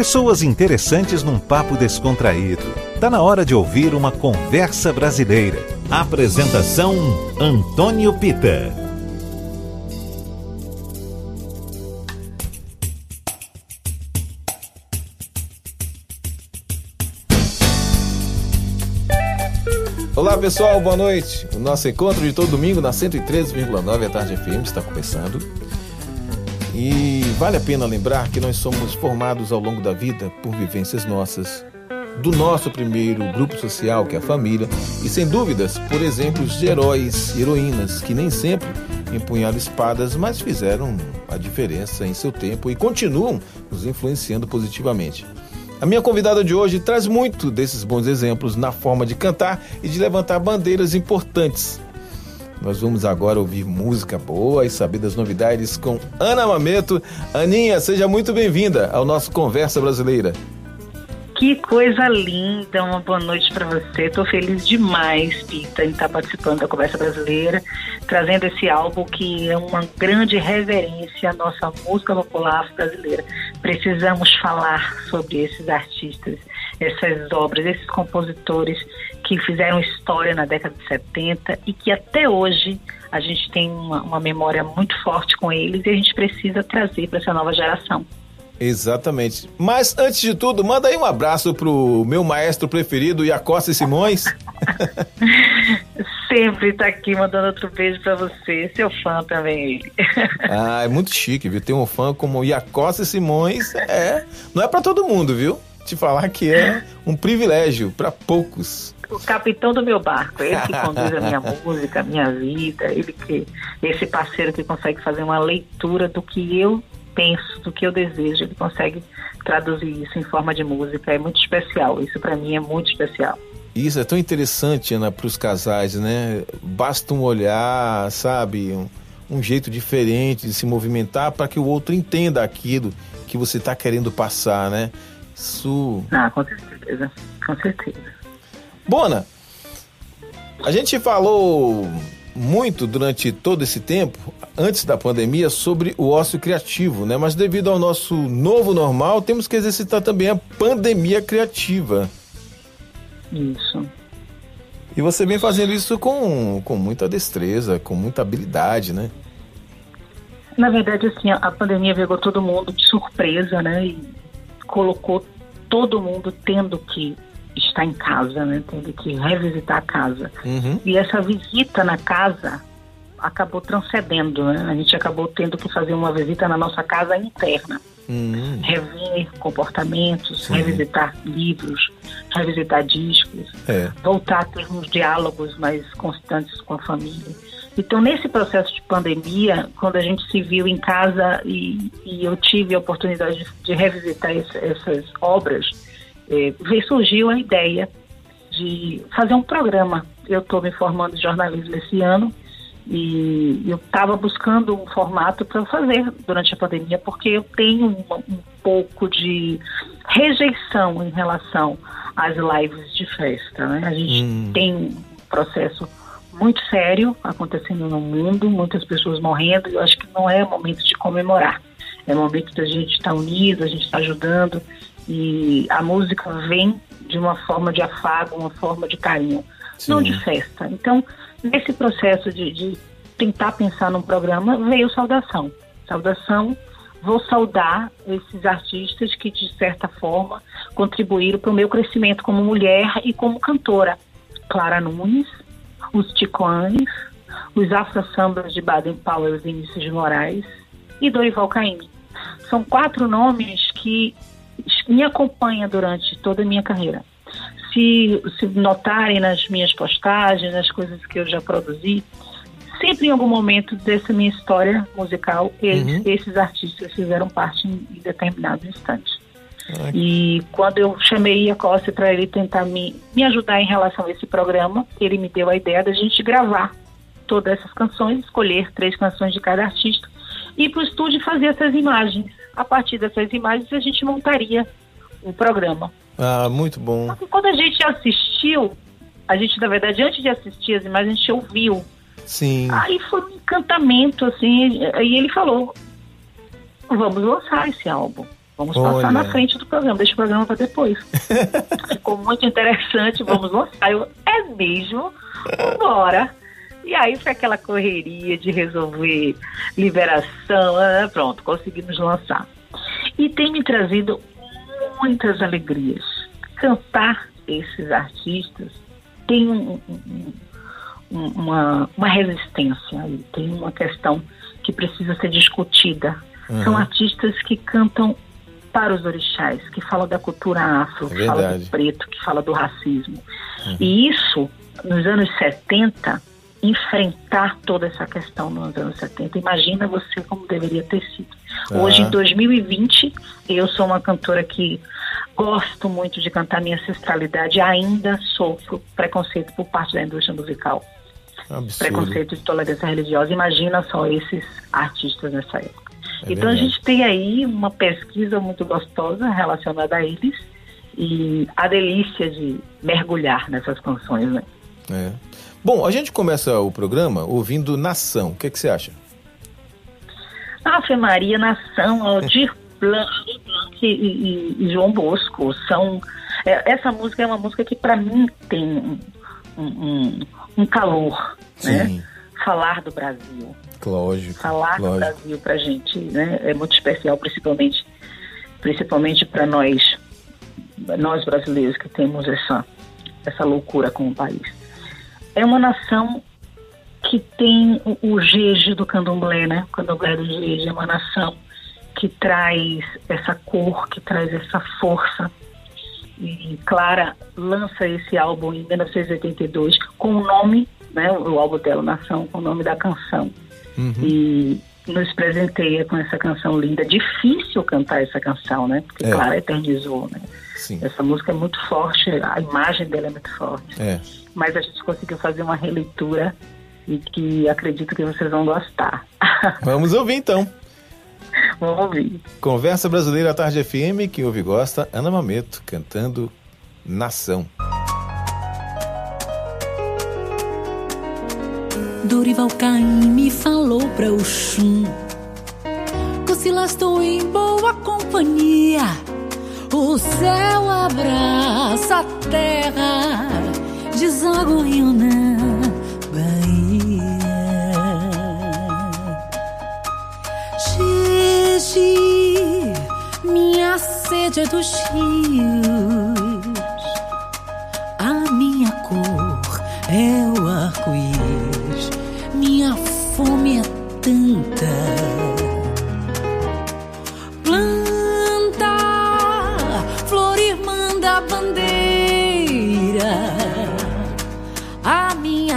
Pessoas interessantes num papo descontraído. Tá na hora de ouvir uma conversa brasileira. Apresentação Antônio Pita. Olá pessoal, boa noite. O nosso encontro de todo domingo na 103,9 a Tarde FM está começando. E vale a pena lembrar que nós somos formados ao longo da vida por vivências nossas, do nosso primeiro grupo social, que é a família, e sem dúvidas por exemplos de heróis e heroínas que nem sempre empunharam espadas, mas fizeram a diferença em seu tempo e continuam nos influenciando positivamente. A minha convidada de hoje traz muito desses bons exemplos na forma de cantar e de levantar bandeiras importantes nós vamos agora ouvir música boa e saber das novidades com Ana Mameto. Aninha, seja muito bem-vinda ao nosso Conversa Brasileira. Que coisa linda, uma boa noite para você. Estou feliz demais, Pita, em estar tá participando da Conversa Brasileira, trazendo esse álbum que é uma grande reverência à nossa música popular brasileira. Precisamos falar sobre esses artistas, essas obras, esses compositores que fizeram história na década de 70 e que até hoje a gente tem uma, uma memória muito forte com eles e a gente precisa trazer para essa nova geração. Exatamente. Mas antes de tudo, manda aí um abraço pro meu maestro preferido, Iacosta Simões. Sempre tá aqui mandando outro beijo para você. Seu fã também, ele. ah, é muito chique, viu? Ter um fã como Iacosta Simões é. Não é para todo mundo, viu? Te falar que é um privilégio para poucos o capitão do meu barco, ele que conduz a minha música, a minha vida, ele que esse parceiro que consegue fazer uma leitura do que eu penso, do que eu desejo, ele consegue traduzir isso em forma de música, é muito especial. Isso para mim é muito especial. Isso é tão interessante, Ana, para os casais, né? Basta um olhar, sabe, um, um jeito diferente de se movimentar para que o outro entenda aquilo que você está querendo passar, né? Isso. Ah, com certeza, com certeza. Bona, a gente falou muito durante todo esse tempo, antes da pandemia, sobre o ócio criativo, né? Mas devido ao nosso novo normal, temos que exercitar também a pandemia criativa. Isso. E você vem fazendo isso com, com muita destreza, com muita habilidade, né? Na verdade, assim, a pandemia pegou todo mundo de surpresa, né? E colocou todo mundo tendo que está em casa, né? Tendo que revisitar a casa. Uhum. E essa visita na casa acabou transcendendo, né? A gente acabou tendo que fazer uma visita na nossa casa interna. Uhum. Rever comportamentos, Sim. revisitar livros, revisitar discos, é. voltar a ter uns diálogos mais constantes com a família. Então, nesse processo de pandemia, quando a gente se viu em casa e, e eu tive a oportunidade de, de revisitar esse, essas obras, é, veio, surgiu a ideia de fazer um programa. Eu estou me formando em jornalismo esse ano e eu estava buscando um formato para fazer durante a pandemia, porque eu tenho um, um, pouco de rejeição em relação às lives de festa. Né? A gente hum. tem um processo muito sério acontecendo no mundo, muitas pessoas morrendo, e eu acho que não é momento de comemorar. É o momento da gente estar tá unido, a gente estar tá ajudando. E a música vem de uma forma de afago, uma forma de carinho, Sim. não de festa. Então, nesse processo de, de tentar pensar num programa, veio Saudação. Saudação vou saudar esses artistas que, de certa forma, contribuíram para o meu crescimento como mulher e como cantora. Clara Nunes, os Ticoanes, os Afro Sambas de Baden Powell Vinícius de Moraes e Dorival Caymmi. São quatro nomes que me acompanha durante toda a minha carreira. Se, se notarem nas minhas postagens, nas coisas que eu já produzi, sempre em algum momento dessa minha história musical, eles, uhum. esses artistas fizeram parte em, determinados instantes. E quando eu chamei a Costa para ele tentar me, me ajudar em relação a esse programa, ele me deu a ideia da gente gravar todas essas canções, escolher três canções de cada artista, e ir para o estúdio fazer essas imagens a partir dessas imagens a gente montaria o programa. Ah, muito bom. quando a gente assistiu, a gente, na verdade, antes de assistir as imagens, a gente ouviu. Sim. Aí foi um encantamento, assim, aí ele falou, vamos lançar esse álbum, Vamos Olha. passar na frente do programa, deixa o programa para depois. Ficou muito interessante, vamos lançar. Eu, é mesmo? Bora. E aí foi aquela correria de resolver liberação, ah, pronto, conseguimos lançar. E tem me trazido muitas alegrias. Cantar esses artistas tem um, um, uma, uma resistência aí, tem uma questão que precisa ser discutida. Uhum. São artistas que cantam para os orixás, que falam da cultura afro, é que falam do preto, que falam do racismo. Uhum. E isso, nos anos 70, enfrentar toda essa questão nos anos 70. Imagina você como deveria ter sido. Hoje, em 2020, eu sou uma cantora que gosto muito de cantar minha ancestralidade ainda sofro preconceito por parte da indústria musical. Absurdo. Preconceito de tolerância religiosa. Imagina só esses artistas nessa época. É então verdade. a gente tem aí uma pesquisa muito gostosa relacionada a eles e a delícia de mergulhar nessas canções, né? É. Bom, a gente começa o programa ouvindo Nação. O que, é que você acha? Ave Maria, Nação, Aldir Blanc e, e, e, João Bosco são... É, essa música é uma música que para mim tem um, um, um calor, né? Sim. né? Falar do Brasil. Lógico. Falar lógico. do Brasil pra gente né? é muito especial, principalmente principalmente para nós, nós brasileiros que temos essa, essa loucura com o país é uma nação que tem o, o jeje do candomblé, né? O candomblé do jeje é uma nação que traz essa cor, que traz essa força. E Clara lança esse álbum em 1982 com o nome, né, o álbum dela, Nação, com o nome da canção. Uhum. E nos presenteia com essa canção linda. Difícil cantar essa canção, né? Porque é. Clara eternizou, né? Sim. Essa música é muito forte, a imagem dela é muito forte. É mas a gente conseguiu fazer uma releitura e que acredito que vocês vão gostar. Vamos ouvir então. Vamos ouvir. Conversa Brasileira Tarde FM, que ouve e gosta, Ana Mameto cantando Nação. Dorival Caim me falou pra o chum Se estou em boa companhia. O céu abraça a terra. Deságua na Bahia. Gigi, minha sede é dos rios, a minha cor é o arco-íris, fome é tanta.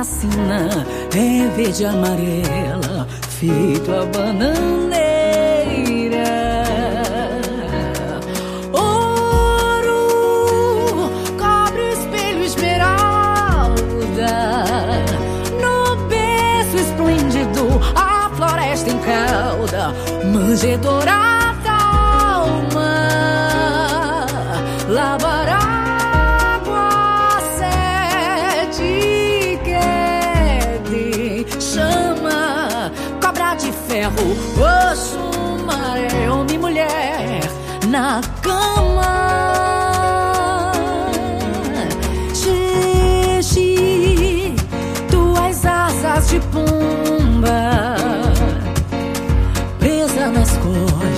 assina é verde amarela, feito a bananeira. Cauda, manjedoura. ferro, osso, maré, homem mulher na cama. Xixi, tuas asas de pomba,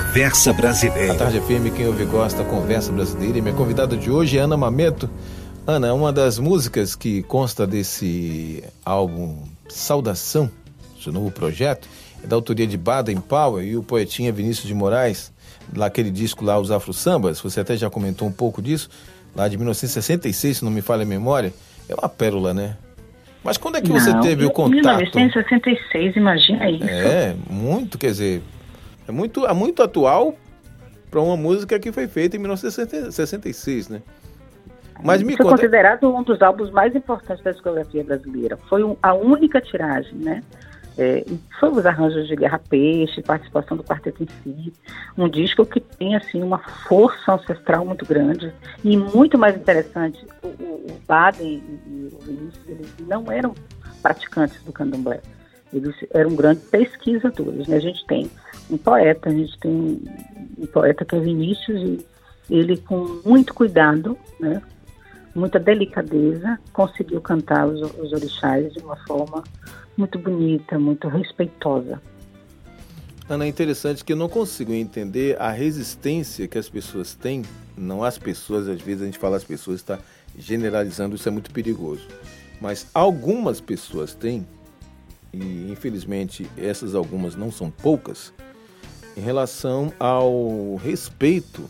Conversa A Brasileira. Tarde FM, quem ouve gosta, Conversa Brasileira. E minha convidada de hoje é Ana Mameto. Ana, uma das músicas que consta desse álbum Saudação, seu novo projeto, é da autoria de Baden Powell e o poetinha Vinícius de Moraes, lá aquele disco lá, Os Afro Sambas, você até já comentou um pouco disso, lá de 1966, se não me falha a memória. É uma pérola, né? Mas quando é que você Não, teve o em contato? 1966, imagina isso. É, muito, quer dizer, é muito, é muito atual para uma música que foi feita em 1966, né? Mas me Foi conta. considerado um dos álbuns mais importantes da discografia brasileira. Foi um- a única tiragem, né? É, foi os arranjos de Guerra Peixe, participação do quarteto em si, um disco que tem assim uma força ancestral muito grande e muito mais interessante, o, o, Baden e, e o Vinícius eles não eram praticantes do candomblé, eles eram grandes pesquisadores. Né? A gente tem um poeta, a gente tem um, poeta que é Vinícius e ele com muito cuidado, né? muita delicadeza, conseguiu cantar os, os orixás de uma forma muito bonita, muito respeitosa. Ana, é interessante que eu não consigo entender a resistência que as pessoas têm, não as pessoas, às vezes a gente fala as pessoas, está generalizando, isso é muito perigoso. Mas algumas pessoas têm, e infelizmente essas algumas não são poucas, em relação ao respeito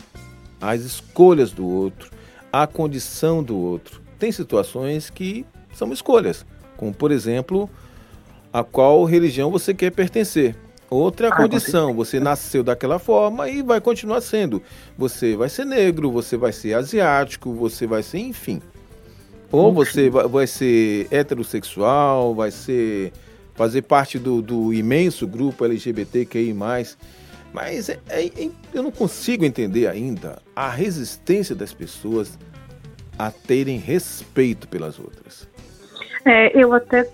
às escolhas do outro, à condição do outro. Tem situações que são escolhas, como por exemplo, a qual religião você quer pertencer. Outra é a Ah, condição, você nasceu daquela forma e vai continuar sendo. Você vai ser negro, você vai ser asiático, você vai ser, enfim. Ou você vai, vai ser heterossexual, vai ser fazer parte do, do imenso grupo LGBTQI+. Mas é- é- é- eu não consigo entender ainda a resistência das pessoas a terem respeito pelas outras. É, eu até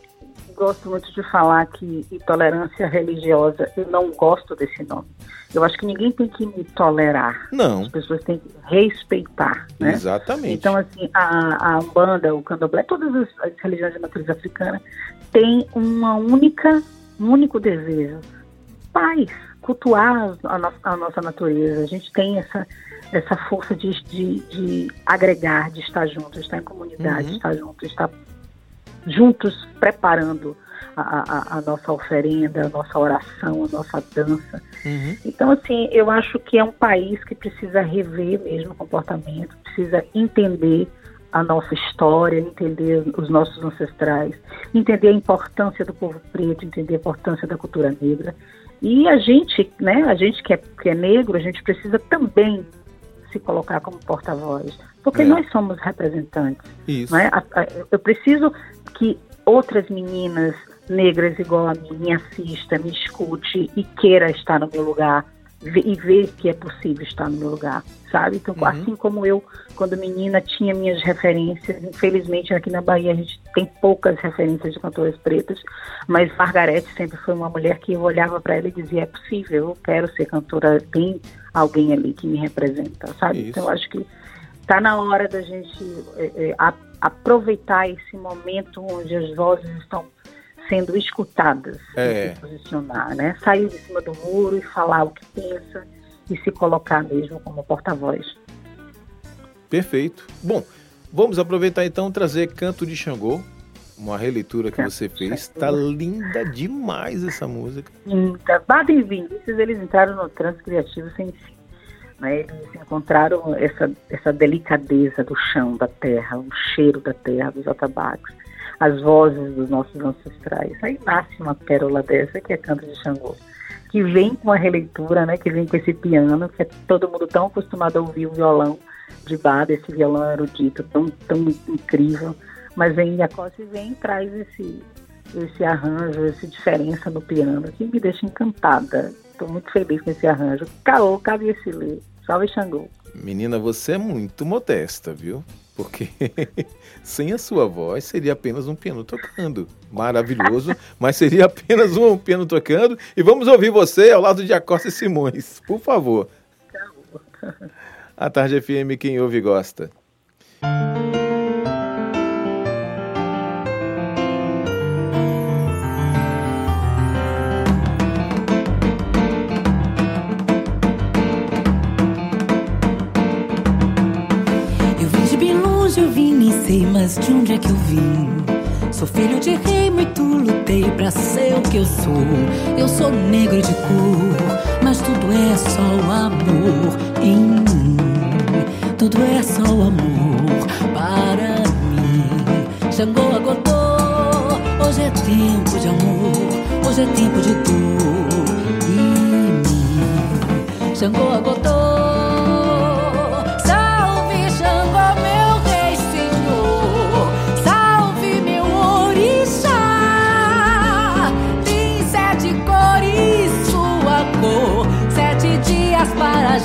gosto muito de falar que intolerância religiosa, eu não gosto desse nome. Eu acho que ninguém tem que me tolerar. Não, As pessoas têm que respeitar, né? exatamente. Então, assim, a, a Umbanda, o Candomblé, todas as, as religiões de matriz africana têm uma única, um único desejo. Paz, cultuar a, no- a nossa natureza. A gente tem essa, essa força de, de, de agregar, de estar junto, de estar em comunidade, Uhum. de estar junto, de estar juntos preparando a, a, a nossa oferenda, a nossa oração, a nossa dança. Uhum. Então, assim, eu acho que é um país que precisa rever mesmo o comportamento, precisa entender a nossa história, entender os nossos ancestrais, entender a importância do povo preto, entender a importância da cultura negra. E a gente, né, a gente que é, que é negro, a gente precisa também se colocar como porta-voz, porque É. nós somos representantes. Isso. É? A- Eu preciso que outras meninas negras igual a mim me assista, me escute e queira estar no meu lugar e ver que é possível estar no meu lugar, sabe? Então, Uhum. assim como eu, quando menina, tinha minhas referências, infelizmente aqui na Bahia a gente tem poucas referências de cantoras pretas, mas Margarete sempre foi uma mulher que eu olhava para ela e dizia, é possível, eu quero ser cantora, tem alguém ali que me representa, sabe? Isso. Então, eu acho que está na hora da gente é, é, aproveitar esse momento onde as vozes estão sendo escutadas É. se posicionar, né? Sair de cima do muro e falar o que pensa e se colocar mesmo como porta-voz. Perfeito. Bom, vamos aproveitar então trazer Canto de Xangô, uma releitura que Canto você fez. Xangô. Tá linda demais essa música. Então, Baden Vinícius, eles entraram no trânsito criativo sem fim. Né? Eles encontraram essa, essa delicadeza do chão, da terra, o cheiro da terra, dos atabaques, as vozes dos nossos ancestrais. Aí nasce uma pérola dessa, que é Canto de Xangô, que vem com a releitura, né? que vem com esse piano, que é todo mundo tão acostumado a ouvir o violão de Bada, esse violão erudito tão, tão incrível, mas vem e vem e traz esse, esse arranjo, essa diferença no piano, que me deixa encantada. Estou muito feliz com esse arranjo. Caô, cabe esse ler. Salve Xangô. Menina, você é muito modesta, viu? Porque sem a sua voz seria apenas um piano tocando. Maravilhoso, mas seria apenas um piano tocando. E vamos ouvir você ao lado de Acosta Simões, por favor. A Tarde FM, quem ouve gosta. Sei de onde é que eu vim. Sou filho de rei, muito lutei pra ser o que eu sou. Eu sou negro de cor, mas tudo é só amor em mim. Tudo é só amor para mim. Xangô agotou, hoje é tempo de amor, hoje é tempo de dor em mim. Xangô agotou.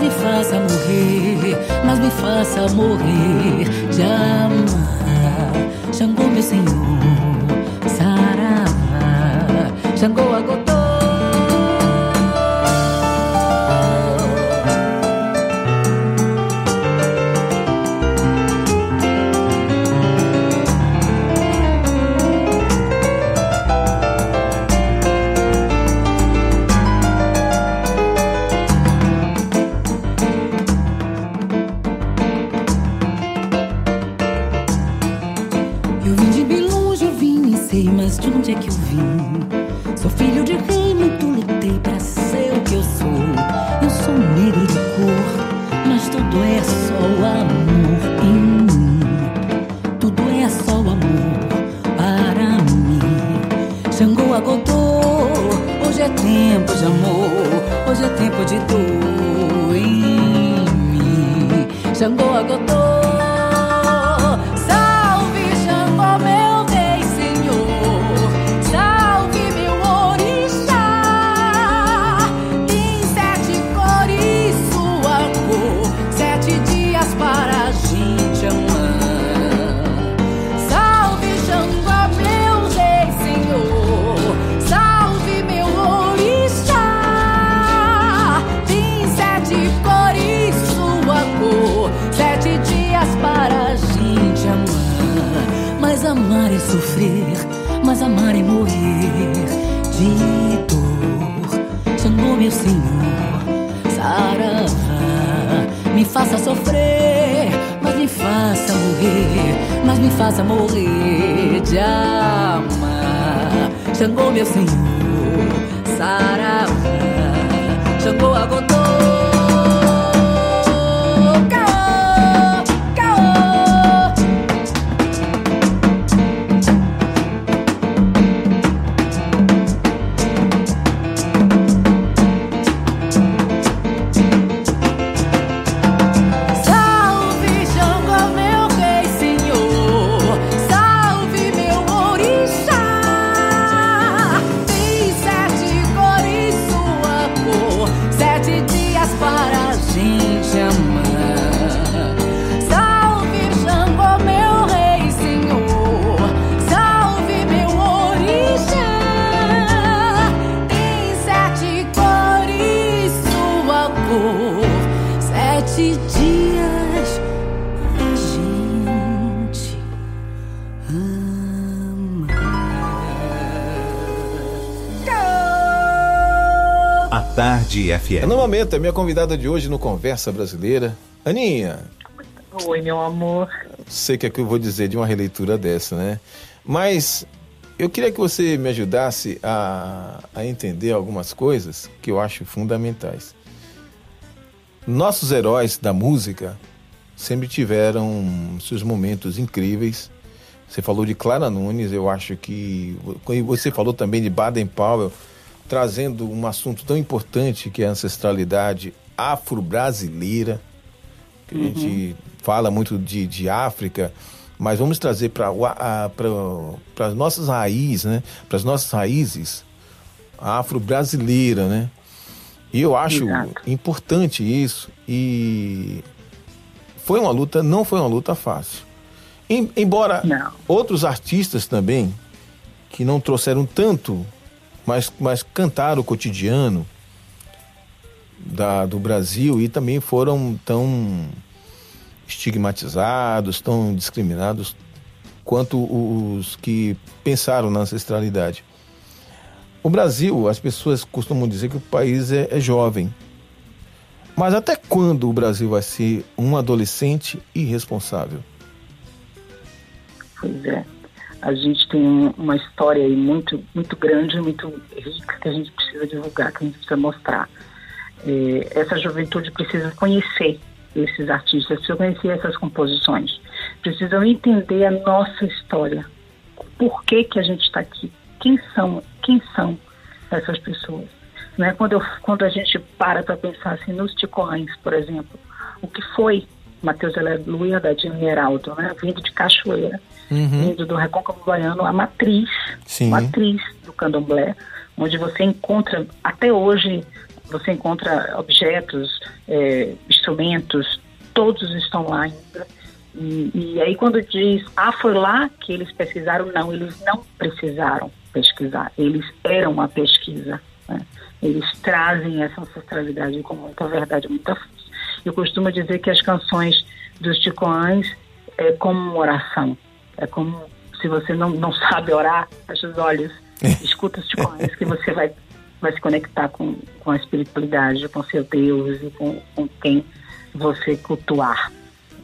me faça morrer, mas me faça morrer de amar. Xangô, meu Senhor, Eu vim de bem longe, eu vim, e sei mas de onde é que eu vim. Sou filho de rei, muito lutei pra ser o que eu sou. Eu sou negro de cor, mas tudo é só o amor em mim. Tudo é só o amor para mim. Xangô agotou, hoje é tempo de amor, hoje é tempo de dor em mim. Xangô agotou. mas amar é morrer de dor. Xangô, meu senhor, saravá, me faça sofrer, mas me faça morrer, mas me faça morrer de amar. Xangô, meu senhor, saravá. FM. No momento, a minha convidada de hoje no Conversa Brasileira, Aninha. Oi, meu amor. Sei que é que eu vou dizer de uma releitura dessa, né? Mas eu queria que você me ajudasse a, a entender algumas coisas que eu acho fundamentais. Nossos heróis da música sempre tiveram seus momentos incríveis. Você falou de Clara Nunes, eu acho que. Você falou também de Baden Powell, trazendo um assunto tão importante que é a ancestralidade afro-brasileira. Que uhum. A gente fala muito de, de África, mas vamos trazer para as nossas raízes, né? Para as nossas raízes afro-brasileira, né? E eu acho Exato. importante isso. E foi uma luta, não foi uma luta fácil. Em, embora não. outros artistas também, que não trouxeram tanto, mas, mas cantaram o cotidiano da, do Brasil e também foram tão estigmatizados, tão discriminados quanto os que pensaram na ancestralidade. O Brasil, as pessoas costumam dizer que o país é, é jovem, mas até quando o Brasil vai ser um adolescente irresponsável? Pois é. A gente tem uma história aí muito, muito grande, muito rica que a gente precisa divulgar, que a gente precisa mostrar. É, essa juventude precisa conhecer esses artistas, precisa conhecer essas composições, precisam entender a nossa história, por que que a gente está aqui, quem são, quem são essas pessoas. Né? Quando, eu, quando a gente para para pensar assim, nos ticões, por exemplo, o que foi Mateus Aleluia da Dina Heraldo, né? vindo de Cachoeira, uhum. do Recôncavo Baiano, a matriz, Sim. matriz do candomblé, onde você encontra, até hoje, você encontra objetos, é, instrumentos, todos estão lá ainda. E, e, aí quando diz, ah, foi lá que eles pesquisaram, não, eles não precisaram pesquisar, eles eram a pesquisa. Né? Eles trazem essa ancestralidade com muita verdade, muita força. Eu costumo dizer que as canções dos Ticoães é como uma oração. É como se você não, não sabe orar, fecha os olhos, escuta os Ticoães, que você vai, vai se conectar com, com a espiritualidade, com seu Deus e com, com quem você cultuar.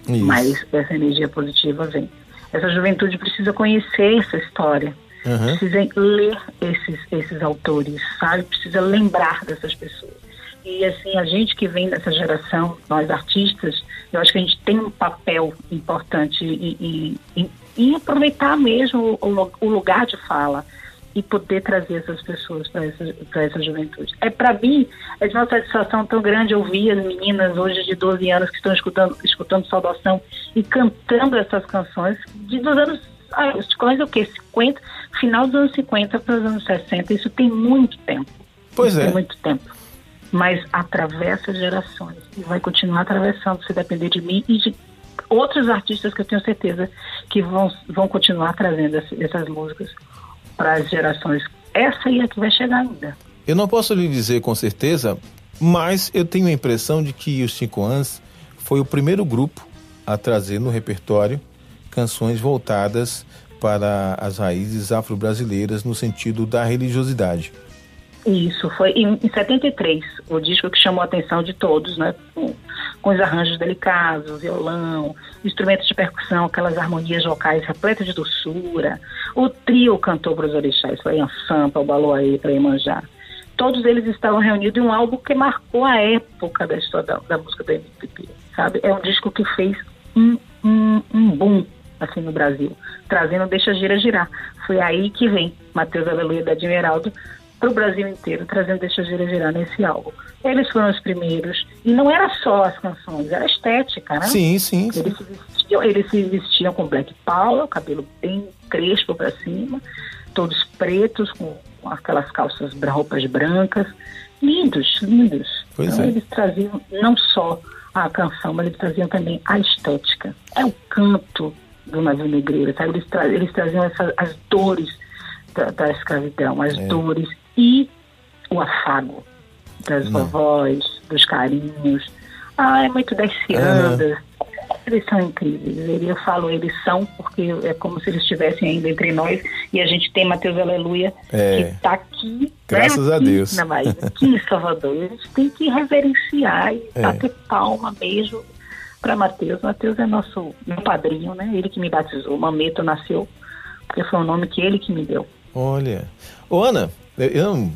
Isso. Mas essa energia positiva vem. Essa juventude precisa conhecer essa história Uhum. Precisa ler esses, esses autores, sabe? Precisa lembrar dessas pessoas. E assim, a gente que vem dessa geração, nós artistas, eu acho que a gente tem um papel importante em, em, em aproveitar mesmo o, o, lugar de fala e poder trazer essas pessoas para essa, essa juventude. É para mim, é de uma satisfação tão grande ouvir as meninas hoje de 12 anos que estão escutando, escutando saudação e cantando essas canções de dos anos ah, os o quê? 50, final dos anos 50 para os anos 60. Isso tem muito tempo. Pois isso é. Tem muito tempo. Mas atravessa gerações e vai continuar atravessando se depender de mim e de outros artistas que eu tenho certeza que vão, vão continuar trazendo essas músicas para as gerações. Essa aí é que vai chegar ainda. Eu não posso lhe dizer com certeza, mas eu tenho a impressão de que os Cinco Anos foi o primeiro grupo a trazer no repertório canções voltadas para as raízes afro-brasileiras no sentido da religiosidade. Isso, foi em, em 73, o disco que chamou a atenção de todos, né? Com, com os arranjos delicados, violão, instrumentos de percussão, aquelas harmonias vocais repletas de doçura. O trio cantou para os orixás, foi a Sampa, o Baloaê, para Imanjá. Todos eles estavam reunidos em um álbum que marcou a época da história da, da música do MPB, sabe? É um disco que fez um, um, um boom assim no Brasil, trazendo Deixa Gira Girar. Foi aí que vem Matheus Aleluia da Admiraldo para o Brasil inteiro, trazendo Deixa Gira Girar nesse álbum. Eles foram os primeiros, e não era só as canções, era estética, né? Sim, sim. sim. Eles, se vestiam, eles se vestiam com black power, cabelo bem crespo para cima, todos pretos, com, aquelas calças, roupas brancas, lindos, lindos. Pois então, é. Eles traziam não só a canção, mas eles traziam também a estética. É o canto, do navio negreiro, sabe? Eles, tra eles traziam essa, as dores da, da escravidão, as é. dores e o afago das Não. vovós, dos carinhos. Ah, é muito das ciandas. Eles são incríveis. Eu falo eles são porque é como se eles estivessem ainda entre nós e a gente tem Mateus Aleluia é. que está aqui. Né, Graças né, a Deus. Na Bahia, aqui em Salvador. A gente tem que reverenciar e é. bater palma mesmo para Mateus. Mateus é nosso meu padrinho, né? Ele que me batizou. Mameto nasceu porque foi o nome que ele que me deu. Olha. Ô, Ana, eu,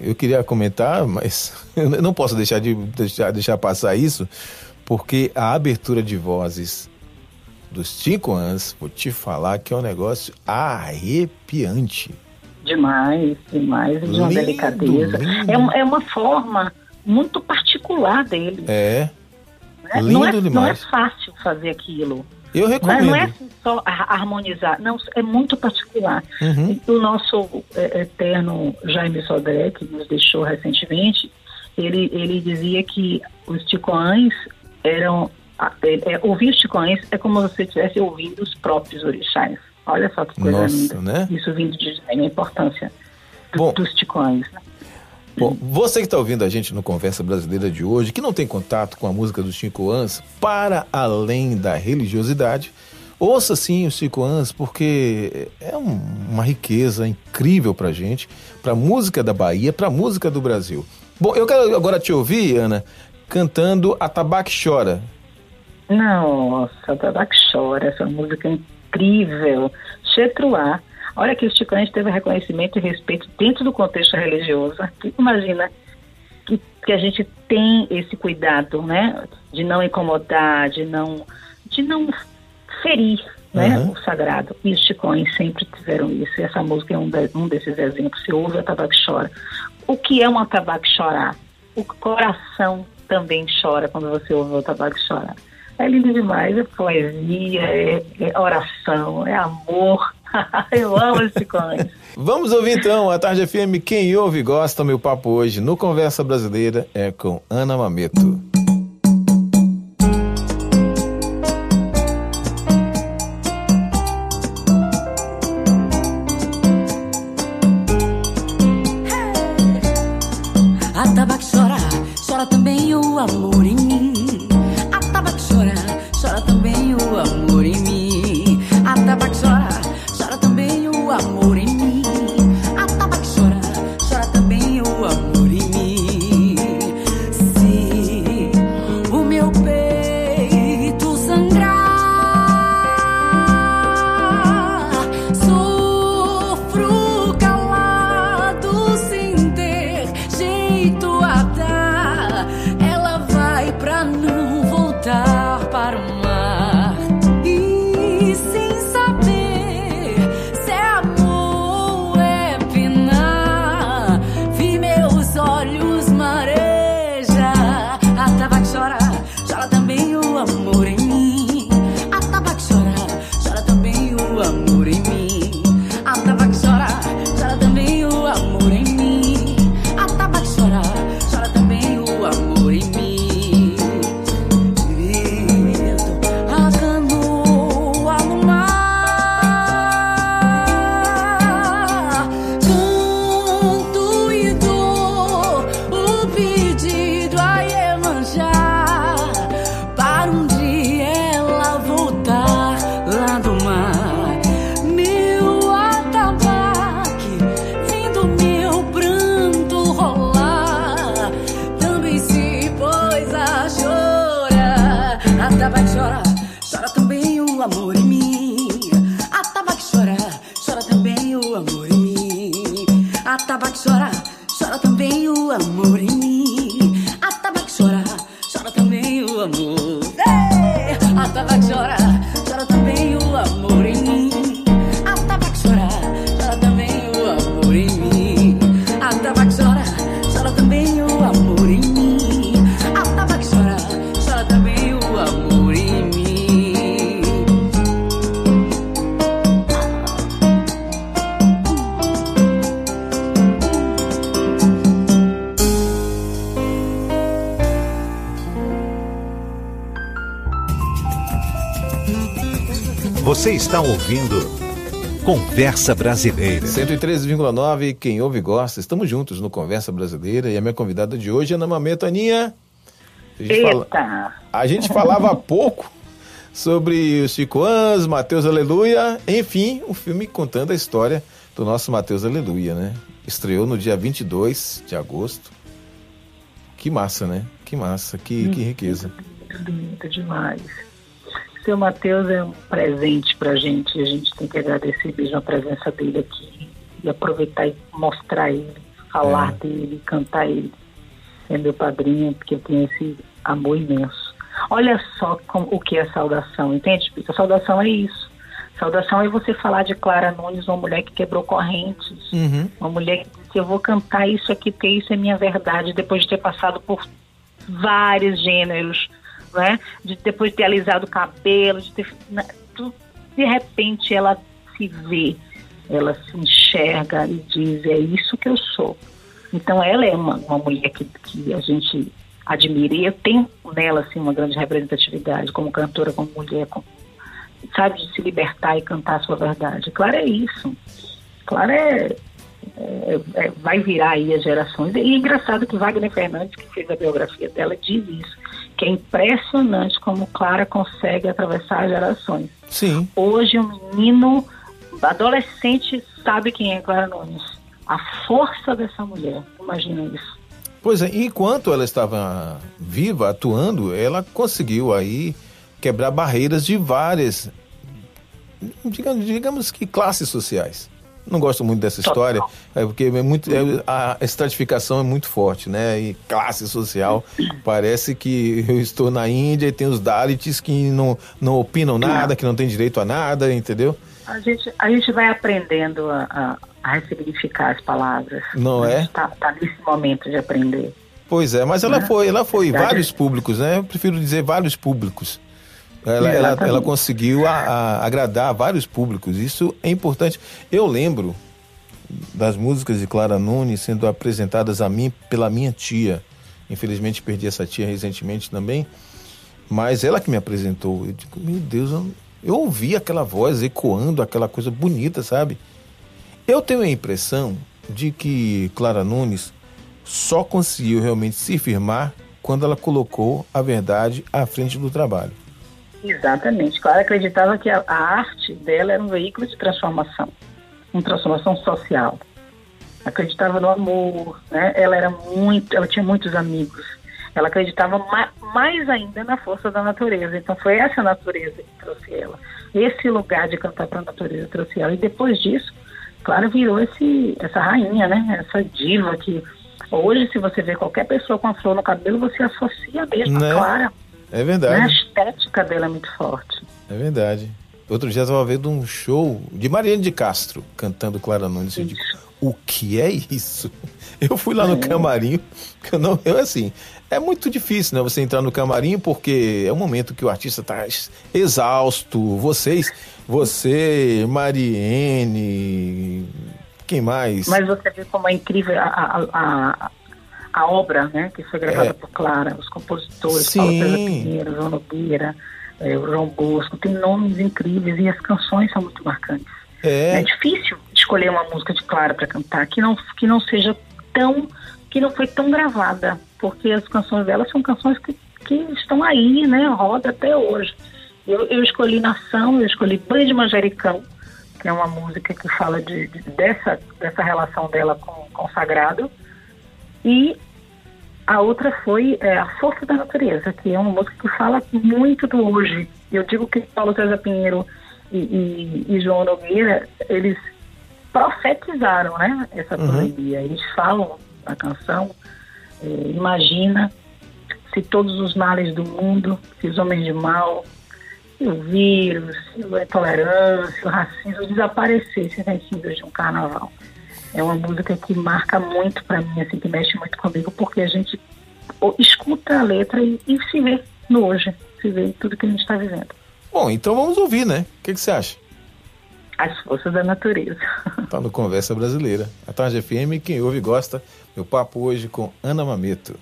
eu queria comentar, mas eu não posso deixar de deixar, deixar passar isso, porque a abertura de vozes dos cinco anos, vou te falar que é um negócio arrepiante. Demais, demais, de uma Lindo, delicadeza. lindo. É, uma- é uma forma muito particular dele. É, né? lindo não, é, não é demais. fácil fazer aquilo. Eu Não é, recomendo. não é assim só har- harmonizar, não, é muito particular. Uhum. O nosso é, eterno Jaime Sodré, que nos deixou recentemente, ele, ele dizia que os ticoães eram. é, é, ouvir os ticoães é como se você estivesse ouvindo os próprios orixás. Olha só que coisa Nossa, linda. né? Isso vindo de Jaime, a importância do- Bom. dos ticoães. né? Bom, você que está ouvindo a gente no Conversa Brasileira de hoje, que não tem contato com a música dos Cinco Ans, para além da religiosidade, ouça sim os Cinco Ans, porque é um- uma riqueza incrível para gente, para música da Bahia, para música do Brasil. Bom, eu quero agora te ouvir, Ana, cantando A Tabaque Chora. Nossa, Tabaco chora, essa música é incrível. Chetruá. Olha que os ticoães teve reconhecimento e respeito dentro do contexto religioso. Imagina que, que a gente tem esse cuidado, né? De não incomodar, de não, de não ferir né? Uhum. o sagrado. E os ticões sempre tiveram isso. E essa música é um, de- um desses exemplos. Se ouve a tabaco chora. O que é uma tabaco chorar? O coração também chora quando você ouve o tabaco chorar. É lindo demais, é poesia, é, é oração, é amor. Eu amo os ticões. Vamos ouvir então a Tarde FM. Quem ouve gosta, meu papo hoje no Conversa Brasileira é com Ana Mameto. Conversa Brasileira. 113,9, quem ouve e gosta. Estamos juntos no Conversa Brasileira e a minha convidada de hoje é Ana Mameto. Aninha, a gente, fala- Eita! a gente falava há pouco sobre os Chico Ans, Mateus Aleluia, enfim, um filme contando a história do nosso Mateus Aleluia, né? Estreou no dia 22 de agosto. Que massa, né? Que massa, que, que riqueza. Lindo demais. Seu Mateus é um presente pra gente. A gente tem que agradecer mesmo a presença dele aqui e aproveitar e mostrar ele, falar É. dele, cantar ele. É meu padrinho, porque eu tenho esse amor imenso. Olha só como, o que é saudação, entende, Pica? Saudação é isso. Saudação é você falar de Clara Nunes, uma mulher que quebrou correntes, Uhum. uma mulher que disse, eu vou cantar isso aqui porque isso é minha verdade, depois de ter passado por vários gêneros, né? De depois de ter alisado o cabelo, de ter né, de repente ela se vê, ela se enxerga e diz, é isso que eu sou. Então ela é uma, uma mulher que, que a gente admira e eu tenho nela assim uma grande representatividade como cantora, como mulher, como, sabe, de se libertar e cantar a sua verdade. Claro, é isso. Claro, é, é- é- vai virar aí as gerações. E é engraçado que Wagner Fernandes, que fez a biografia dela, diz isso, que é impressionante como Clara consegue atravessar as gerações. Sim. Hoje um menino adolescente sabe quem é Clara Nunes. A força dessa mulher, imagina isso. Pois é, enquanto ela estava viva, atuando, ela conseguiu aí quebrar barreiras de várias, digamos, digamos que classes sociais. Não gosto muito dessa história, é porque é muito, é- a estratificação é muito forte, né? E classe social, parece que eu estou na Índia e tem os Dalits que não, não opinam nada, que não têm direito a nada, entendeu? A gente, a gente vai aprendendo a, a, a ressignificar as palavras. Não a é? gente tá, nesse momento de aprender. Pois é, mas ela Né? foi, ela foi vários públicos, né? Eu prefiro dizer vários públicos. Ela, ela, ela conseguiu a- a- agradar vários públicos. Isso é importante. Eu lembro das músicas de Clara Nunes sendo apresentadas a mim pela minha tia. Infelizmente perdi essa tia recentemente também. Mas ela que me apresentou. Eu digo, meu Deus, eu, eu ouvi aquela voz ecoando, aquela coisa bonita, sabe? Eu tenho a impressão de que Clara Nunes só conseguiu realmente se firmar quando ela colocou a verdade à frente do trabalho. Exatamente. Clara acreditava que a, a arte dela era um veículo de transformação, uma transformação social. Acreditava no amor, né? Ela era muito, ela tinha muitos amigos. Ela acreditava ma- mais ainda na força da natureza. Então foi essa natureza que trouxe ela. Esse lugar de cantar para a natureza trouxe ela. E depois disso, Clara virou esse, essa rainha, né? Essa diva que hoje, se você vê qualquer pessoa com a flor no cabelo, você associa mesmo Né? a Clara. É Né? A verdade, estética dela é muito forte. é verdade. Outro dia eu estava vendo um show de Mariane de Castro cantando Clara Nunes. Eu digo, o que é isso? Eu fui lá no camarim, que eu não, eu assim, é muito difícil, né? Você entrar no camarim porque é um momento que o artista está exausto. Vocês, você, Mariene, quem mais? Mas você vê como é incrível a, a, a, a obra né, que foi gravada É. por Clara, os compositores, Sim. Paulo César Pinheiro, João Nogueira, eh, o João Bosco, tem nomes incríveis e as canções são muito marcantes. É, É, difícil escolher uma música de Clara para cantar que não, que não seja tão, que não foi tão gravada, porque as canções dela são canções que, que estão aí, né, roda até hoje. Eu, eu escolhi Nação, eu escolhi Banho de Manjericão, que é uma música que fala de, de- dessa, dessa relação dela com, com o sagrado. E a outra foi é, A Força da Natureza, que é uma música que fala muito do hoje. Eu digo que Paulo César Pinheiro e, e- e João Nogueira, eles profetizaram né, essa Uhum. pandemia. Eles falam na canção, é, imagina se todos os males do mundo, se os homens de mal, se o vírus, se a intolerância, o racismo desaparecessem vencidos de um carnaval. É uma música que marca muito para mim, assim, que mexe muito comigo, porque a gente escuta a letra e, e se vê no hoje, se vê em tudo que a gente está vivendo. bom, então vamos ouvir, né? O que, que você acha? As forças da natureza. Tá no Conversa Brasileira. A Tarde FM, quem ouve gosta. Meu papo hoje com Ana Mameto.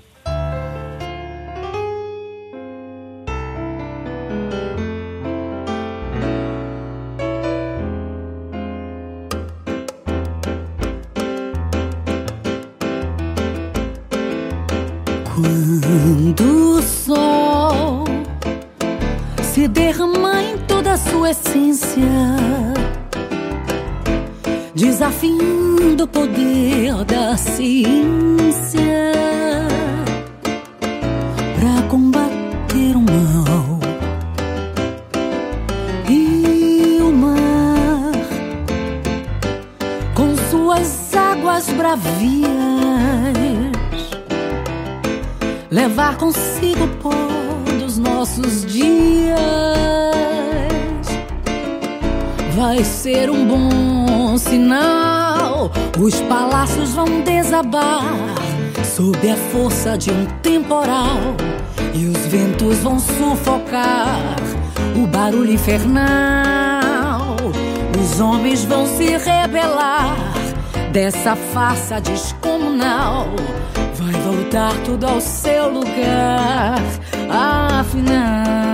Essência, desafiando o poder da ciência para combater o mal e o mar com suas águas bravias levar consigo o pó dos os nossos dias. Vai ser um bom sinal. Os palácios vão desabar sob a força de um temporal. E os ventos vão sufocar o barulho infernal. Os homens vão se rebelar dessa farsa descomunal. Vai voltar tudo ao seu lugar, afinal.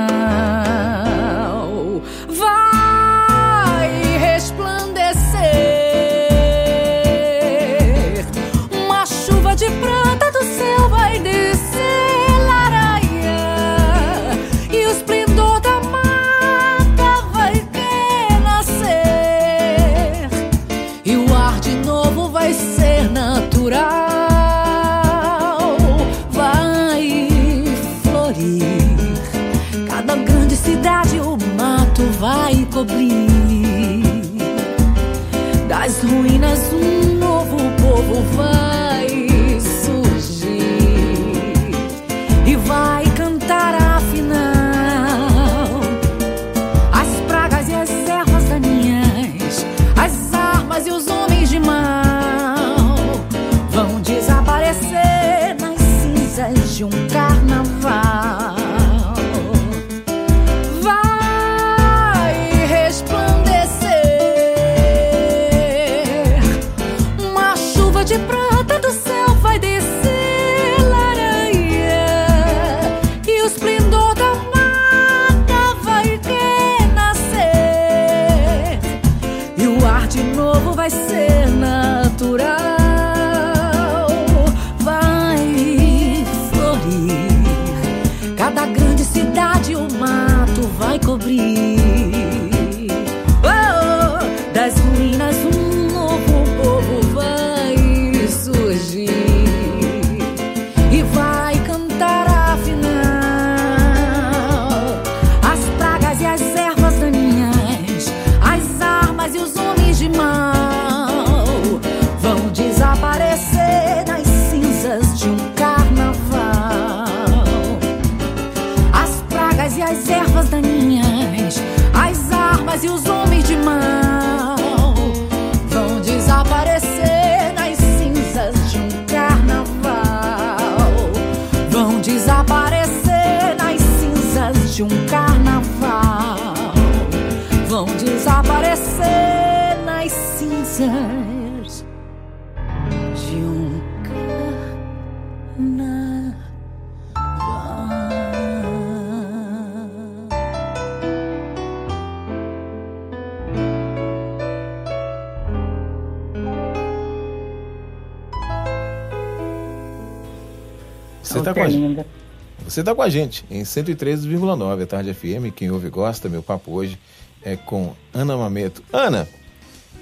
Você está com a gente em 113,9 a Tarde FM. Quem ouve gosta. Meu papo hoje é com Ana Mameto. Ana,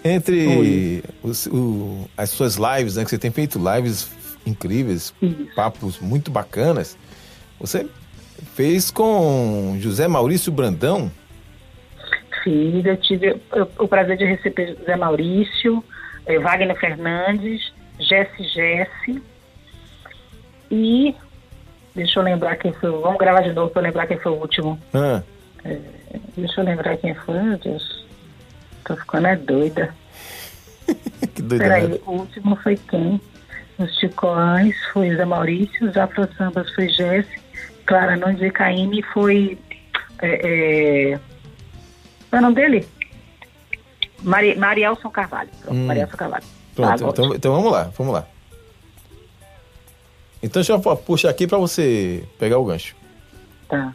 entre os- o- as suas lives, né, que você tem feito lives incríveis, Isso. papos muito bacanas, você fez com José Maurício Brandão. Fiz, eu tive o- prazer de receber Zé Maurício, eh, Wagner Fernandes, Jesse Jesse e deixa eu lembrar quem foi. o- Vamos gravar de novo para eu lembrar quem foi o último. Ah, Deixa eu lembrar quem foi, meu Deus. Tô ficando é doida. que doido. Peraí, o último foi quem? Os Ticoães foi Zé Maurício, os Afro Sambas foi Jesse, Clara Nunes e Caíme foi. É, é, qual é o nome dele? Mari, Marielson Carvalho. Pronto, Hum. Marielson Carvalho. Pronto, Tá, então, então vamos lá, vamos lá. Então deixa eu puxar aqui para você pegar o gancho. tá.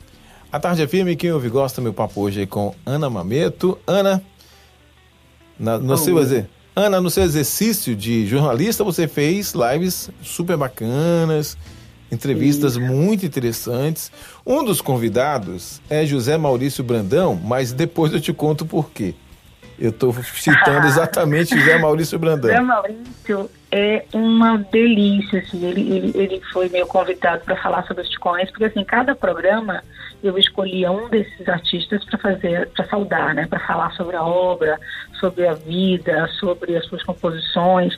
A Tarde é Firme, quem ouve gosta, meu papo hoje é com Ana Mameto. Ana, na- no, seu, Ana, no seu exercício de jornalista, você fez lives super bacanas, entrevistas muito interessantes. Um dos convidados é José Maurício Brandão, mas depois eu te conto por quê. Eu estou citando exatamente José Maurício Brandão. Zé Maurício é uma delícia, assim, ele, ele, ele foi meu convidado para falar sobre os ticões, porque assim, cada programa eu escolhia um desses artistas para fazer, para saudar, né, para falar sobre a obra, sobre a vida, sobre as suas composições.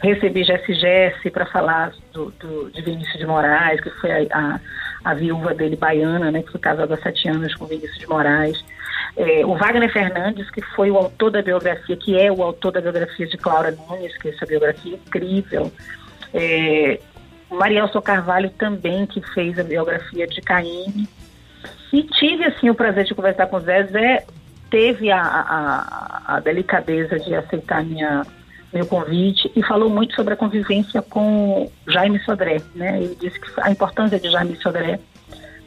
recebi Jesse Jesse para falar do, do, de Vinícius de Moraes, que foi a, a, a, viúva dele baiana, né, que foi casada há sete anos com Vinícius de Moraes. É, o Wagner Fernandes, que foi o autor da biografia, que é o autor da biografia de Clara Nunes, que é essa biografia incrível. É, Marielson Carvalho também, que fez a biografia de Caíme. E tive, assim, o prazer de conversar com o Zé. Zé teve a, a, a delicadeza de aceitar minha, meu convite e falou muito sobre a convivência com Jaime Sodré, né? Ele disse que a importância de Jaime Sodré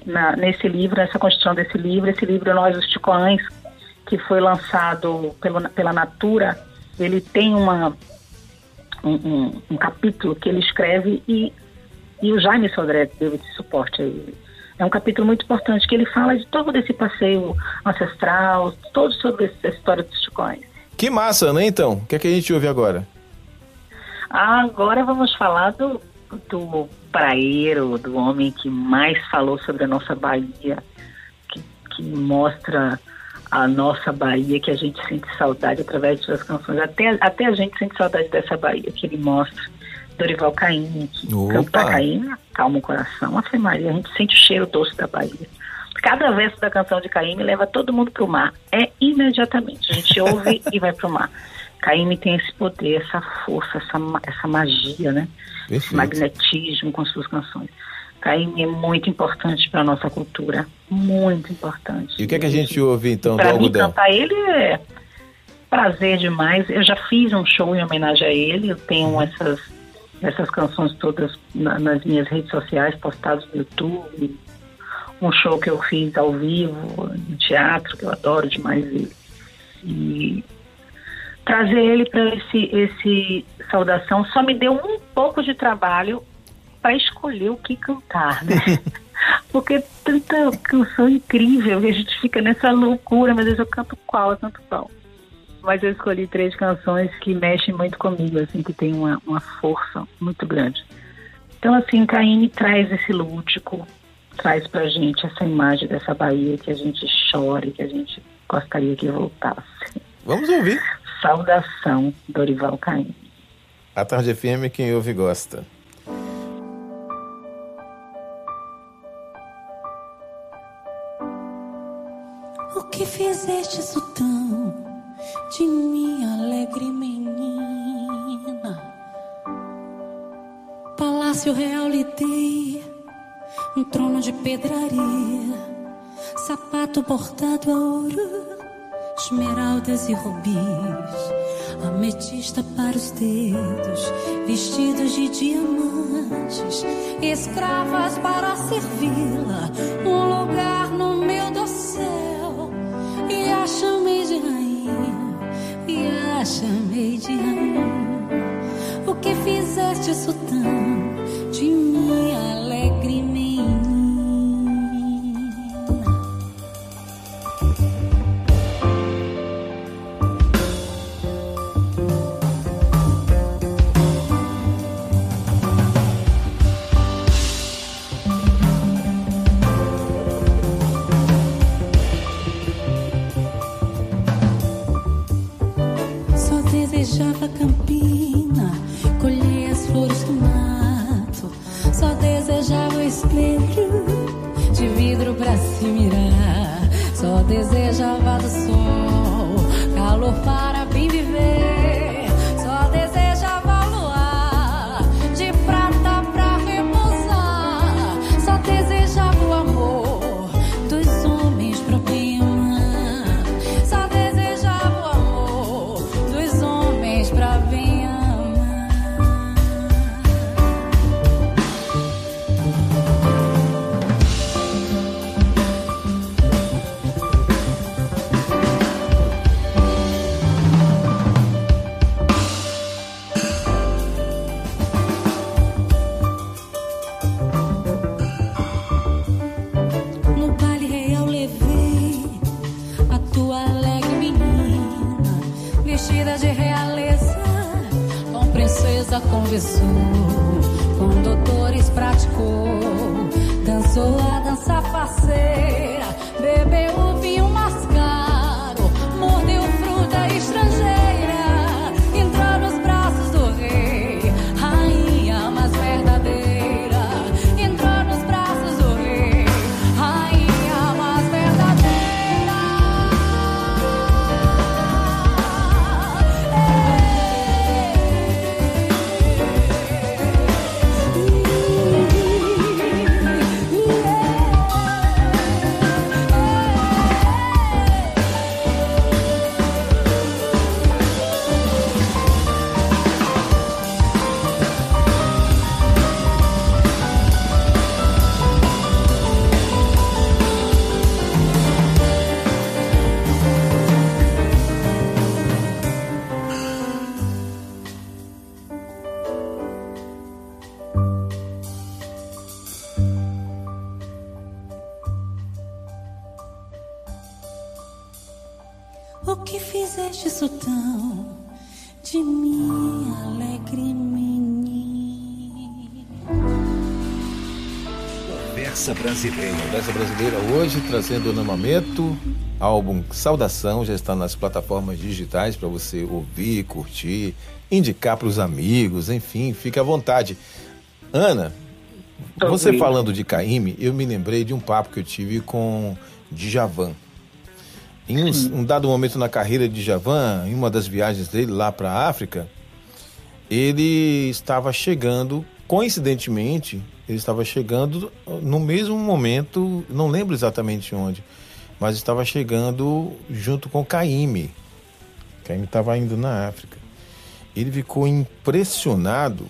na, nesse livro, nessa construção desse livro, esse livro Nós os Ticoães, que foi lançado pelo, pela Natura, ele tem uma, um, um, um, capítulo que ele escreve e, e o Jaime Sodré deu esse suporte a ele. É um capítulo muito importante que ele fala de todo esse passeio ancestral, todo sobre essa história dos Ticões. Que massa, né, então? O que é que a gente ouve agora? Agora vamos falar do, do praeiro, do homem que mais falou sobre a nossa Bahia, que, que mostra a nossa Bahia, que a gente sente saudade através de suas canções. Até, até a gente sente saudade dessa Bahia que ele mostra. Dorival Caymmi, que Opa. canta Caymmi, calma o coração, a Maria, a gente sente o cheiro doce da Bahia. Cada verso da canção de Caymmi leva todo mundo para o mar. É imediatamente. A gente ouve e vai para o mar. Caymmi tem esse poder, essa força, essa, essa magia, né? Perfeito. Esse magnetismo com suas canções. Caymmi é muito importante para a nossa cultura. Muito importante. E o que, é que a gente ouve então pra do algodão? cantar ele é prazer demais. Eu já fiz um show em homenagem a ele. Eu tenho uhum. essas essas canções todas na, nas minhas redes sociais, postadas no YouTube, um show que eu fiz ao vivo, no teatro, que eu adoro demais ele. E trazer ele para esse, esse saudação só me deu um pouco de trabalho para escolher o que cantar, né? Porque tanta canção incrível que a gente fica nessa loucura, mas eu canto qual, tanto qual mas eu escolhi três canções que mexem muito comigo, assim, que tem uma, uma força muito grande. Então, assim, Caine traz esse lúdico, traz pra gente essa imagem dessa Bahia que a gente chora e que a gente gostaria que voltasse. Vamos ouvir. Saudação, Dorival Caine. A Tarde FM, quem ouve gosta. O que fizeste, Sultão? de minha alegre menina. Palácio real lhe dei, um trono de pedraria, sapato bordado a ouro, esmeraldas e rubis, ametista para os dedos, vestidos de diamantes, escravas para servi-la, um lugar no meu dossel, e a chamei de rainha e a chamei de rainha. O que fizeste, sultão, deixava a campina, colhia as flores do mato. Só desejava o espelho de vidro pra se mirar. Brasileira. Conversa Brasileira hoje trazendo o Namamento, álbum Saudação, já está nas plataformas digitais para você ouvir, curtir, indicar para os amigos, enfim, fique à vontade. Ana, você falando de Caíme, eu me lembrei de um papo que eu tive com Djavan. Em um, um, dado momento na carreira de Javan, em uma das viagens dele lá para a África, ele estava chegando, coincidentemente, ele estava chegando no mesmo momento, não lembro exatamente onde, mas estava chegando junto com Caíme. Caíme estava indo na África. Ele ficou impressionado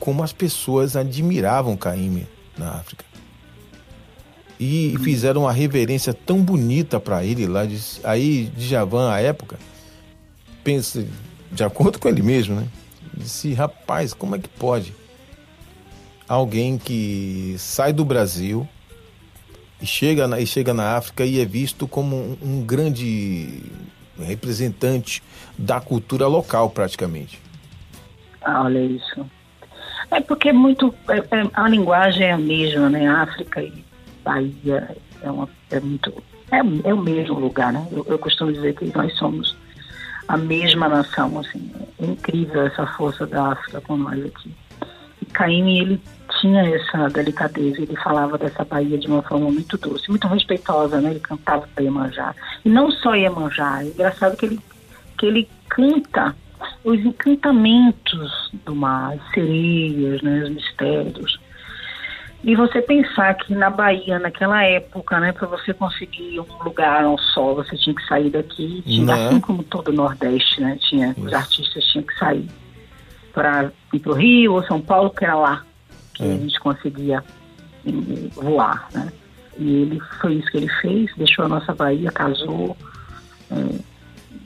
como as pessoas admiravam Caíme na África e fizeram uma reverência tão bonita para ele lá. De, aí, Djavan, à época, pensa, de acordo com ele mesmo, né? Disse, rapaz, como é que pode alguém que sai do Brasil e chega na, e chega na África e é visto como um, um grande representante da cultura local, praticamente? Ah, olha isso. É porque é muito. É, é, a linguagem é a mesma, né? África e Bahia é, uma, é muito. É, é, o mesmo lugar, né? Eu, eu, costumo dizer que nós somos a mesma nação, assim. É incrível essa força da África com nós aqui. E Caíme, ele tinha essa delicadeza, ele falava dessa Bahia de uma forma muito doce, muito respeitosa, né? Ele cantava para Iemanjá. E não só Iemanjá, é engraçado que ele, que ele canta os encantamentos do mar, as sereias, né? os mistérios. E você pensar que na Bahia, naquela época, né, para você conseguir um lugar ao sol, você tinha que sair daqui, tinha, né? assim como todo o Nordeste, né, tinha, Isso. os artistas tinham que sair para ir para o Rio ou São Paulo, que era lá que é. a gente conseguia voar, né. E ele foi isso que ele fez, deixou a nossa Bahia, casou, é,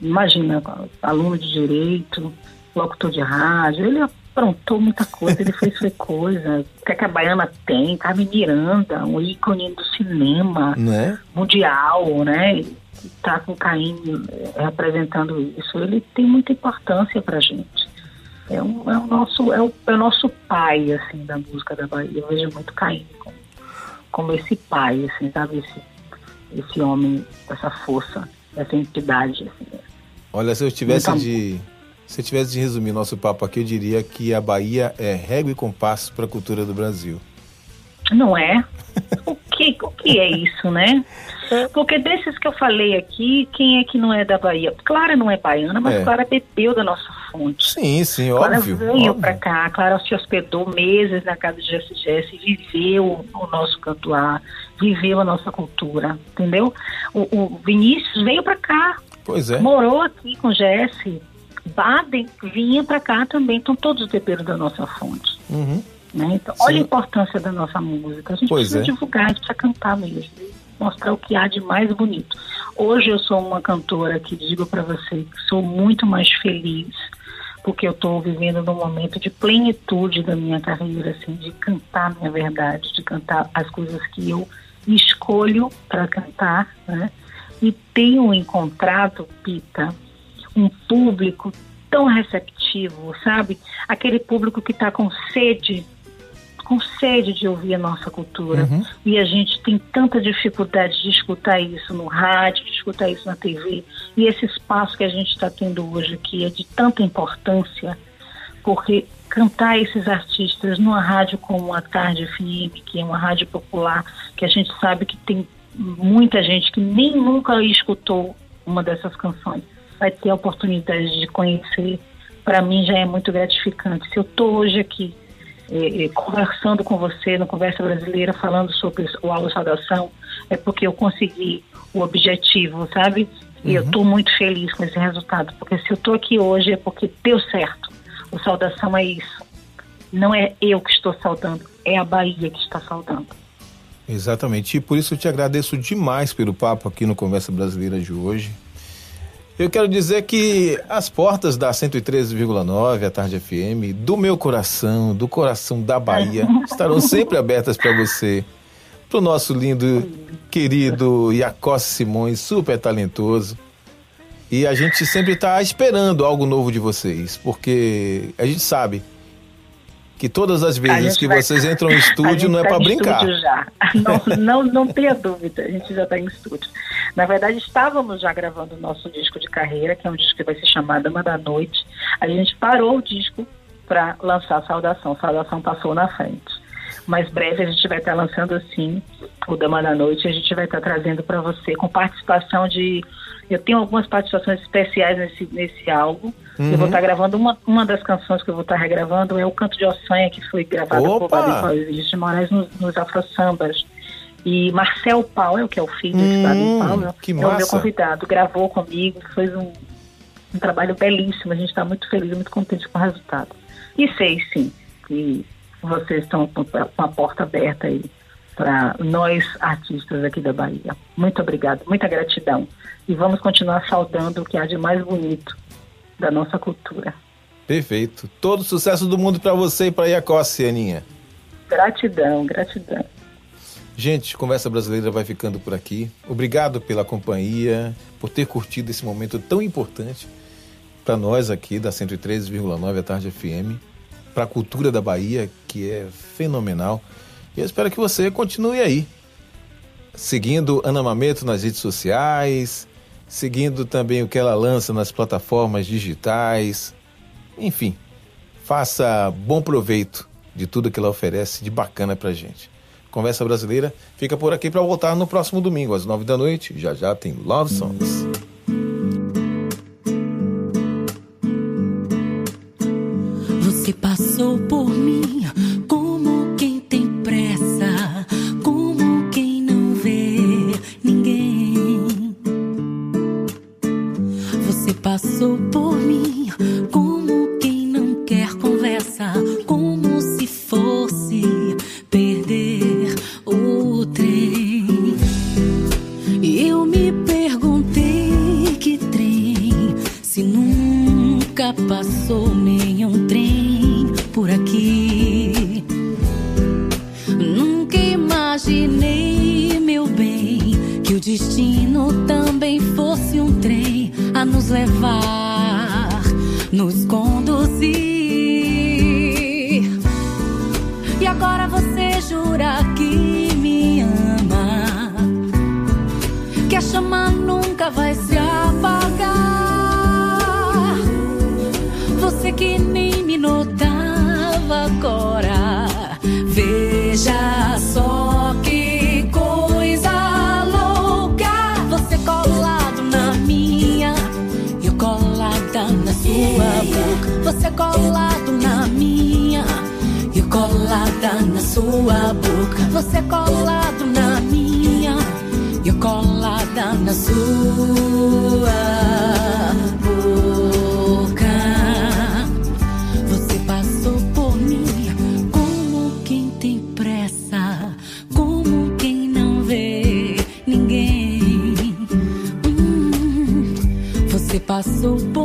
imagina, aluno de direito, locutor de rádio, ele aprontou muita coisa, ele fez foi coisa. O que, é que a Baiana tem? Carmen Miranda, um ícone do cinema né? mundial, né? Tá com Caim eh, representando isso. Ele tem muita importância pra gente. É, um, é, o nosso, é, o, é o nosso pai, assim, da música da Bahia. Eu vejo muito Caim como, como esse pai, assim, sabe? Esse, esse homem, essa força, essa entidade, assim. Olha, se eu tivesse de se eu tivesse de resumir nosso papo aqui, eu diria que a Bahia é régua e compasso para a cultura do Brasil. Não é? o, que, o que é isso, né? Porque desses que eu falei aqui, quem é que não é da Bahia? Clara não é baiana, mas é. Clara bebeu da nossa fonte. Sim, sim, óbvio. Clara veio para cá, Clara se hospedou meses na casa de Jesse Jesse, viveu o nosso cantuar, viveu a nossa cultura, entendeu? O, o Vinícius veio para cá. Pois é. Morou aqui com Jesse, Baden vinha para cá também, então todos beberam da nossa fonte. Uhum. Né? Então, olha a importância da nossa música. A gente pois precisa é. divulgar, a gente precisa cantar mesmo, mostrar o que há de mais bonito. Hoje eu sou uma cantora que digo para você que sou muito mais feliz porque eu estou vivendo num momento de plenitude da minha carreira, assim, de cantar minha verdade, de cantar as coisas que eu escolho para cantar, né? E tenho encontrado, Pita, um público tão receptivo, sabe? Aquele público que está com sede, com sede de ouvir a nossa cultura. Uhum. E a gente tem tanta dificuldade de escutar isso no rádio, de escutar isso na TV. E esse espaço que a gente está tendo hoje aqui é de tanta importância, porque cantar esses artistas numa rádio como a Tarde FM, que é uma rádio popular, que a gente sabe que tem muita gente que nem nunca escutou uma dessas canções vai ter a oportunidade de conhecer, para mim já é muito gratificante. Se eu estou hoje aqui eh, conversando com você no Conversa Brasileira, falando sobre o Aula Saudação, é porque eu consegui o objetivo, sabe? E eu estou uhum. muito feliz com esse resultado, porque se eu estou aqui hoje é porque deu certo. O Saudação é isso. Não é eu que estou saudando, é a Bahia que está saudando. Exatamente. E por isso eu te agradeço demais pelo papo aqui no Conversa Brasileira de hoje. Eu quero dizer que as portas da 113,9, a Tarde FM, do meu coração, do coração da Bahia, estarão sempre abertas para você. Para o nosso lindo, querido Iacó Simões, super talentoso. E a gente sempre está esperando algo novo de vocês, porque a gente sabe que todas as vezes que vai... vocês entram em estúdio não é tá para brincar. Já. Não, não, não tenha dúvida, a gente já está em estúdio. Na verdade, estávamos já gravando o nosso disco de carreira, que é um disco que vai se chamar Dama da Noite. A gente parou o disco para lançar Saudação. Saudação passou na frente. Mais breve a gente vai estar lançando assim o Dama da Noite. A gente vai estar trazendo para você com participação de. Eu tenho algumas participações especiais nesse, nesse álbum. Uhum. Eu vou estar gravando uma, uma das canções que eu vou estar regravando é o Canto de Ossanha, que foi gravado Opa! por de Moraes nos, nos Afro Sambas. E Marcel Paulo, que é o filho hum, de Fábio Paulo, que é massa. o meu convidado, gravou comigo, fez um, um trabalho belíssimo. A gente está muito feliz, muito contente com o resultado. E sei, sim, que vocês estão com a porta aberta aí para nós artistas aqui da Bahia. Muito obrigada, muita gratidão. E vamos continuar saudando o que há de mais bonito da nossa cultura. Perfeito. Todo sucesso do mundo para você e para Iacossi, Aninha. Gratidão, gratidão. Gente, Conversa Brasileira vai ficando por aqui. Obrigado pela companhia, por ter curtido esse momento tão importante para nós aqui da 103,9 à tarde FM, para a cultura da Bahia, que é fenomenal. E eu espero que você continue aí, seguindo Ana Mameto nas redes sociais, seguindo também o que ela lança nas plataformas digitais. Enfim, faça bom proveito de tudo que ela oferece de bacana para gente. Conversa Brasileira fica por aqui para voltar no próximo domingo, às nove da noite. Já já tem Love Songs. Sua boca. Você passou por mim como quem tem pressa, como quem não vê ninguém. Hum, Você passou por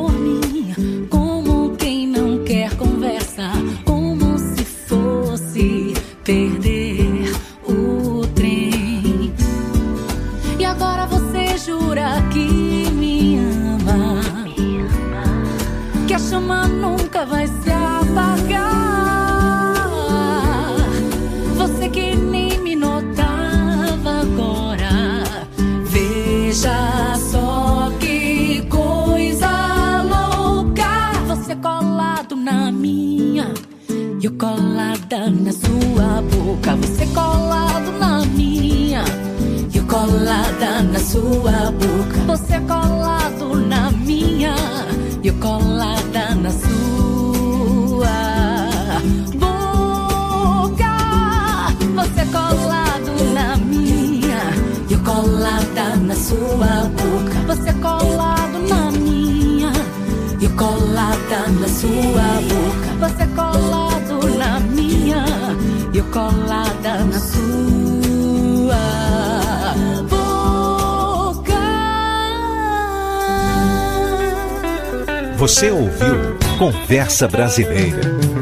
Conversa Brasileira.